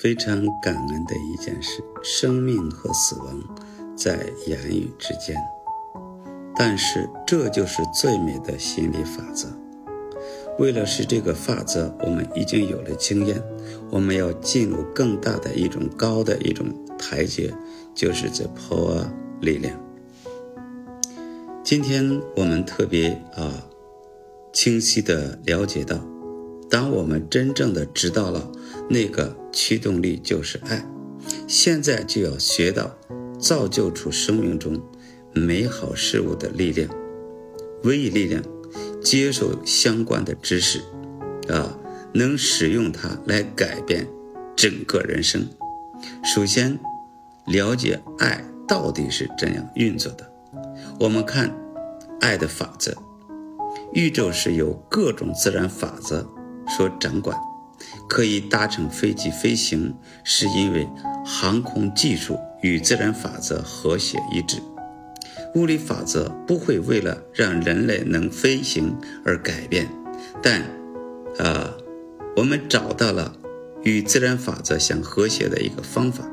非常感恩的一件事：生命和死亡在言语之间。但是，这就是最美的心理法则。为了使这个法则，我们已经有了经验，我们要进入更大的一种高的一种台阶，就是这 power 力量。今天我们特别啊清晰的了解到，当我们真正的知道了那个驱动力就是爱，现在就要学到造就出生命中美好事物的力量，唯一力量。接受相关的知识，啊，能使用它来改变整个人生。首先，了解爱到底是怎样运作的。我们看爱的法则，宇宙是由各种自然法则所掌管，可以搭乘飞机飞行，是因为航空技术与自然法则和谐一致。物理法则不会为了让人类能飞行而改变，但，呃，我们找到了与自然法则相和谐的一个方法，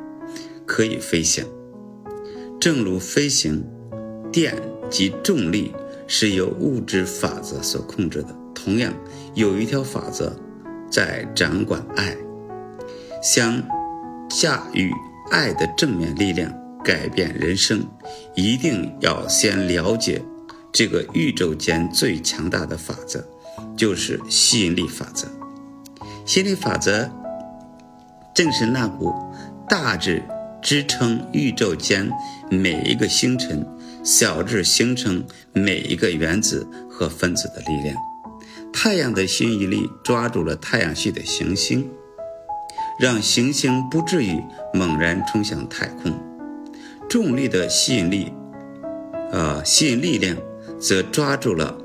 可以飞行。正如飞行，电及重力是由物质法则所控制的，同样有一条法则在掌管爱，想驾驭爱的正面力量。改变人生，一定要先了解这个宇宙间最强大的法则，就是吸引力法则。吸引力法则正是那股大致支撑宇宙间每一个星辰，小至形成每一个原子和分子的力量。太阳的吸引力抓住了太阳系的行星，让行星不至于猛然冲向太空。重力的吸引力，呃，吸引力量则抓住了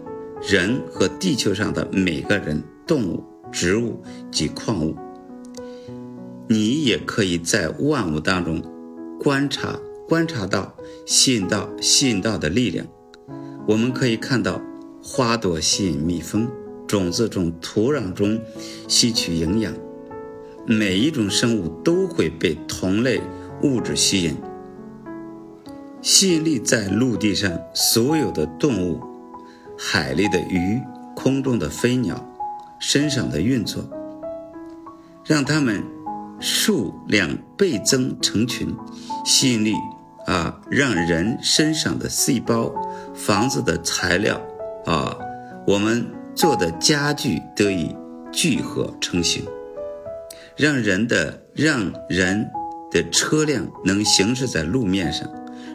人和地球上的每个人、动物、植物及矿物。你也可以在万物当中观察、观察到吸引到、吸引到的力量。我们可以看到，花朵吸引蜜蜂，种子从土壤中吸取营养。每一种生物都会被同类物质吸引。吸引力在陆地上所有的动物、海里的鱼、空中的飞鸟身上的运作，让它们数量倍增成群。吸引力啊，让人身上的细胞、房子的材料啊，我们做的家具得以聚合成型，让人的让人的车辆能行驶在路面上。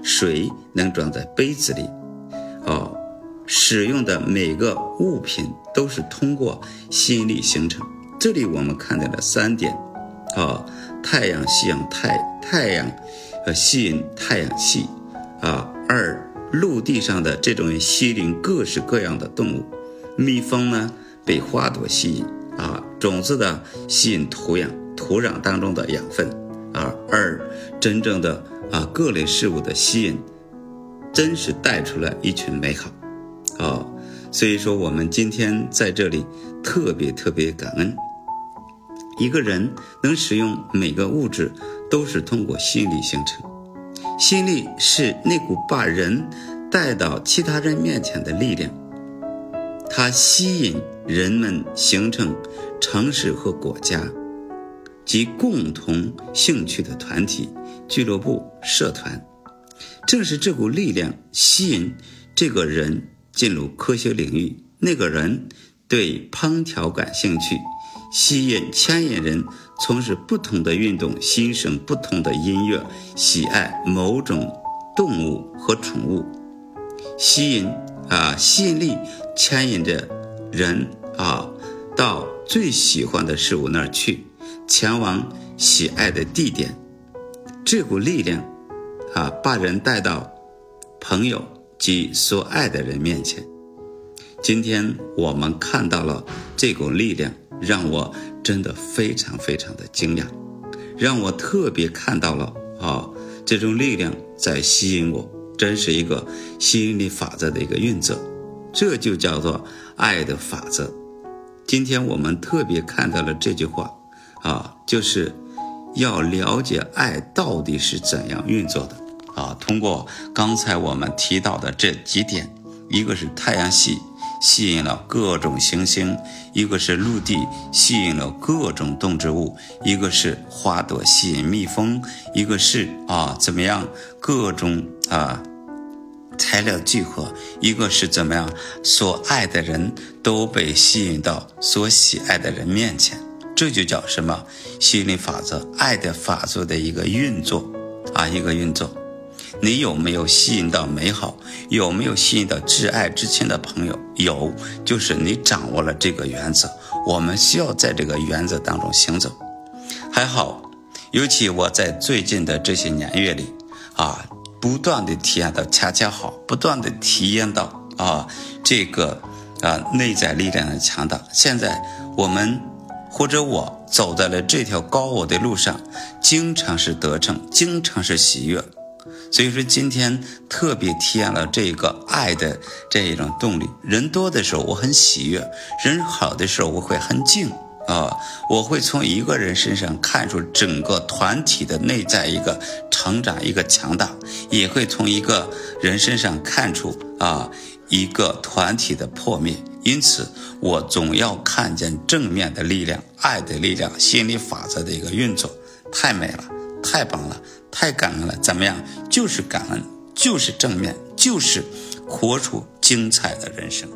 水能装在杯子里，哦，使用的每个物品都是通过吸引力形成。这里我们看到了三点，啊，太阳吸引太太阳，呃，吸引太阳系，啊，二陆地上的这种吸引各式各样的动物，蜜蜂呢被花朵吸引，啊，种子的吸引土壤土壤当中的养分，啊，而真正的。啊，各类事物的吸引，真是带出了一群美好，啊，所以说我们今天在这里特别特别感恩。一个人能使用每个物质，都是通过心力形成。心力是那股把人带到其他人面前的力量，它吸引人们形成城市和国家。及共同兴趣的团体、俱乐部、社团，正是这股力量吸引这个人进入科学领域。那个人对烹调感兴趣，吸引、牵引人从事不同的运动，欣赏不同的音乐，喜爱某种动物和宠物。吸引啊，吸引力牵引着人啊，到最喜欢的事物那儿去。前往喜爱的地点，这股力量，啊，把人带到朋友及所爱的人面前。今天我们看到了这股力量，让我真的非常非常的惊讶，让我特别看到了啊，这种力量在吸引我，真是一个吸引力法则的一个运作，这就叫做爱的法则。今天我们特别看到了这句话。啊，就是要了解爱到底是怎样运作的啊。通过刚才我们提到的这几点，一个是太阳系吸引了各种行星，一个是陆地吸引了各种动植物，一个是花朵吸引蜜蜂，一个是啊怎么样各种啊。材料聚合，一个是怎么样？所爱的人都被吸引到所喜爱的人面前，这就叫什么？吸引力法则，爱的法则的一个运作啊，一个运作。你有没有吸引到美好？有没有吸引到挚爱至亲的朋友？有，就是你掌握了这个原则。我们需要在这个原则当中行走。还好，尤其我在最近的这些年月里啊。不断的体验到恰恰好，不断的体验到啊，这个啊内在力量的强大。现在我们或者我走在了这条高我的路上，经常是得胜，经常是喜悦。所以说今天特别体验了这个爱的这一种动力。人多的时候我很喜悦，人好的时候我会很静。啊，我会从一个人身上看出整个团体的内在一个成长，一个强大，也会从一个人身上看出啊一个团体的破灭。因此，我总要看见正面的力量、爱的力量、心理法则的一个运作，太美了，太棒了，太感恩了。怎么样？就是感恩，就是正面，就是活出精彩的人生。